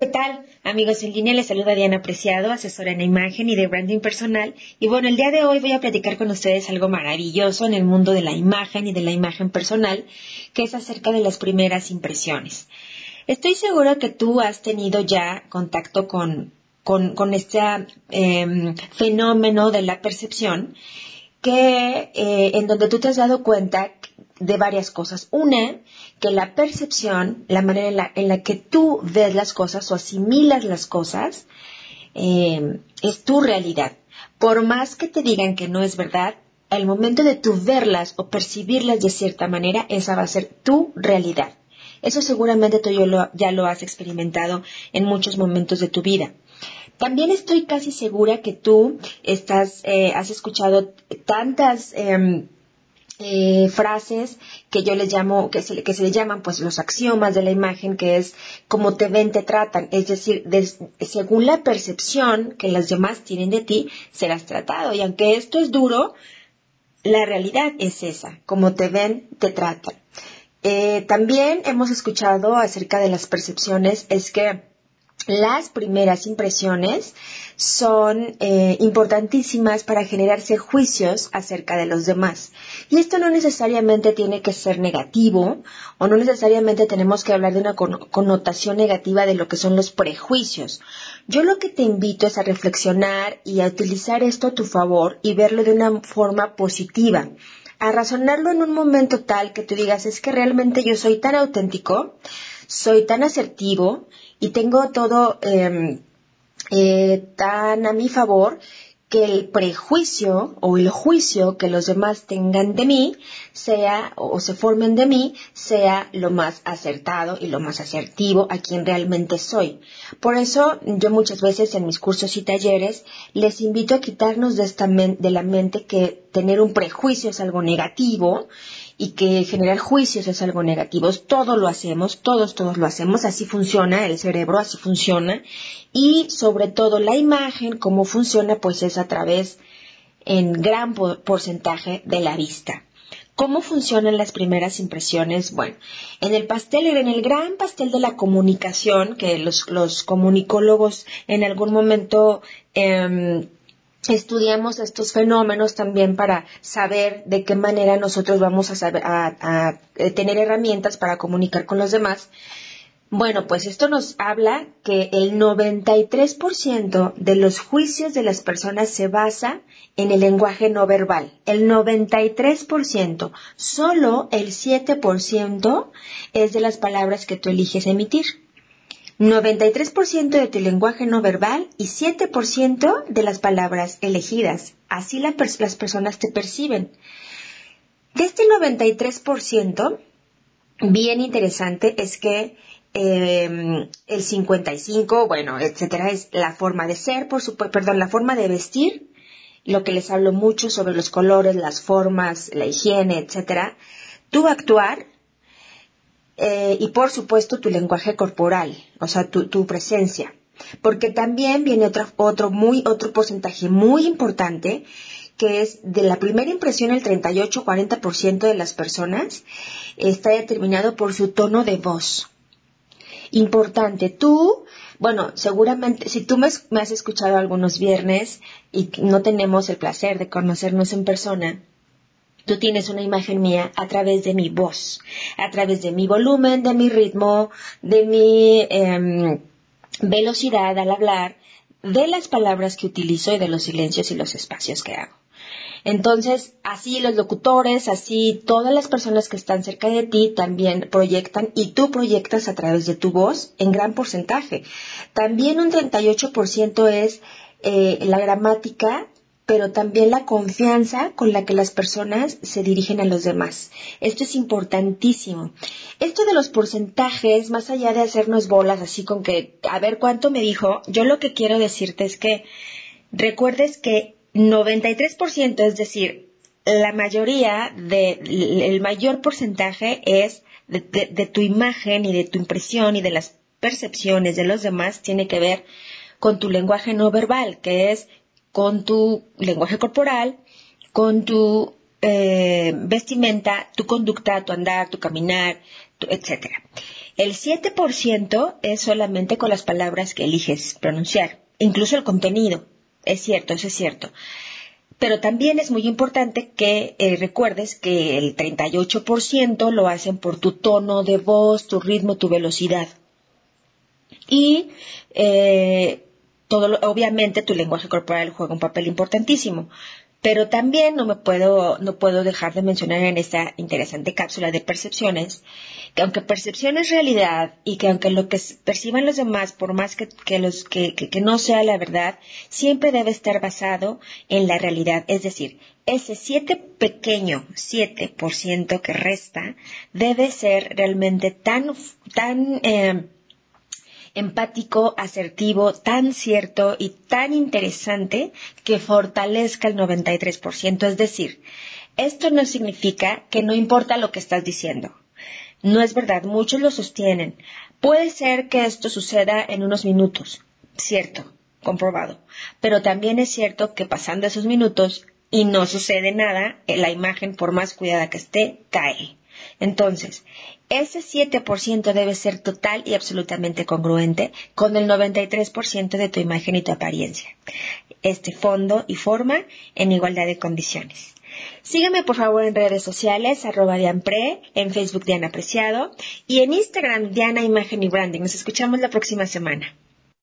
¿Qué tal? Amigos en línea, les saluda Diana Preciado, asesora en imagen y de branding personal. Y bueno, el día de hoy voy a platicar con ustedes algo maravilloso en el mundo de la imagen y de la imagen personal, que es acerca de las primeras impresiones. Estoy segura que tú has tenido ya contacto con, con, este em, fenómeno de la percepción, que eh, en donde tú te has dado cuenta de varias cosas. Una, que la percepción, la manera en la, que tú ves las cosas o asimilas las cosas, eh, es tu realidad. Por más que te digan que no es verdad, al momento de tú verlas o percibirlas de cierta manera, esa va a ser tu realidad. Eso seguramente tú ya lo has experimentado en muchos momentos de tu vida. También estoy casi segura que tú estás, eh, has escuchado tantas em, eh, frases que yo les llamo, que se, que se le llaman pues los axiomas de la imagen, que es como te ven, te tratan. Es decir, según la percepción que las demás tienen de ti, serás tratado. Y aunque esto es duro, la realidad es esa, como te ven, te tratan. Eh, también hemos escuchado acerca de las percepciones, es que las primeras impresiones son eh, importantísimas para generarse juicios acerca de los demás. Y esto no necesariamente tiene que ser negativo o no necesariamente tenemos que hablar de una connotación negativa de lo que son los prejuicios. Yo lo que te invito es a reflexionar y a utilizar esto a tu favor y verlo de una forma positiva a razonarlo en un momento tal que tú digas, es que realmente yo soy tan auténtico, soy tan asertivo y tengo todo em, eh, tan a mi favor que el prejuicio o el juicio que los demás tengan de mí sea o se formen de mí sea lo más acertado y lo más asertivo a quien realmente soy. Por eso yo muchas veces en mis cursos y talleres les invito a quitarnos de, de la mente que tener un prejuicio es algo negativo y que generar juicios es algo negativo. Todo lo hacemos, todos, todos lo hacemos, así funciona el cerebro, así funciona. Y sobre todo la imagen, cómo funciona, pues es a través en gran porcentaje de la vista. ¿Cómo funcionan las primeras impresiones? Bueno, en el pastel, en el gran pastel de la comunicación, que los, comunicólogos en algún momento em, estudiamos estos fenómenos también para saber de qué manera nosotros vamos a, a, eh, tener herramientas para comunicar con los demás. Bueno, pues esto nos habla que el 93% de los juicios de las personas se basa en el lenguaje no verbal. El 93%, solo el 7% es de las palabras que tú eliges emitir. 93% de tu lenguaje no verbal y 7% de las palabras elegidas. Así las personas te perciben. De este 93%, bien interesante es que em, el 55, bueno, etcétera, es la forma de ser, por supuesto, perdón, la forma de vestir, lo que les hablo mucho sobre los colores, las formas, la higiene, etcétera. Tu actuar, eh, y por supuesto tu lenguaje corporal, o sea, tu, presencia. Porque también viene otro, otro, muy, otro porcentaje muy importante que es de la primera impresión el 38-40% de las personas está determinado por su tono de voz. Importante, tú, bueno, seguramente, si tú me, me, has escuchado algunos viernes y no tenemos el placer de conocernos en persona, Tú tienes una imagen mía a través de mi voz, a través de mi volumen, de mi ritmo, de mi em, velocidad al hablar, de las palabras que utilizo y de los silencios y los espacios que hago. Entonces, así los locutores, así todas las personas que están cerca de ti también proyectan y tú proyectas a través de tu voz en gran porcentaje. También un 38% es eh, la gramática pero también la confianza con la que las personas se dirigen a los demás. Esto es importantísimo. Esto de los porcentajes, más allá de hacernos bolas así con que, a ver cuánto me dijo, yo lo que quiero decirte es que recuerdes que 93%, es decir, la mayoría de, el mayor porcentaje es de tu imagen y de tu impresión y de las percepciones de los demás tiene que ver con tu lenguaje no verbal, que es con tu lenguaje corporal, con tu eh, vestimenta, tu conducta, tu andar, tu caminar, etc. El 7% es solamente con las palabras que eliges pronunciar, incluso el contenido. Es cierto, eso es cierto. Pero también es muy importante que eh, recuerdes que el 38% lo hacen por tu tono de voz, tu ritmo, tu velocidad. Y eh, todo, obviamente tu lenguaje corporal juega un papel importantísimo. Pero también no me puedo, no puedo dejar de mencionar en esta interesante cápsula de percepciones que aunque percepción es realidad y que aunque lo que perciban los demás, por más que, los, que, que no sea la verdad, siempre debe estar basado en la realidad. Es decir, ese 7 pequeño 7% que resta debe ser realmente tan, tan eh, empático, asertivo, tan cierto y tan interesante que fortalezca el 93%. Es decir, esto no significa que no importa lo que estás diciendo. No es verdad, muchos lo sostienen. Puede ser que esto suceda en unos minutos, cierto, comprobado. Pero también es cierto que pasando esos minutos y no sucede nada, la imagen, por más cuidada que esté, cae. Entonces, ese 7% debe ser total y absolutamente congruente con el 93% de tu imagen y tu apariencia. Este fondo y forma en igualdad de condiciones. Sígueme por favor en redes sociales, arroba Dianpre, en Facebook Diana Apreciado y en Instagram Diana Imagen y Branding. Nos escuchamos la próxima semana.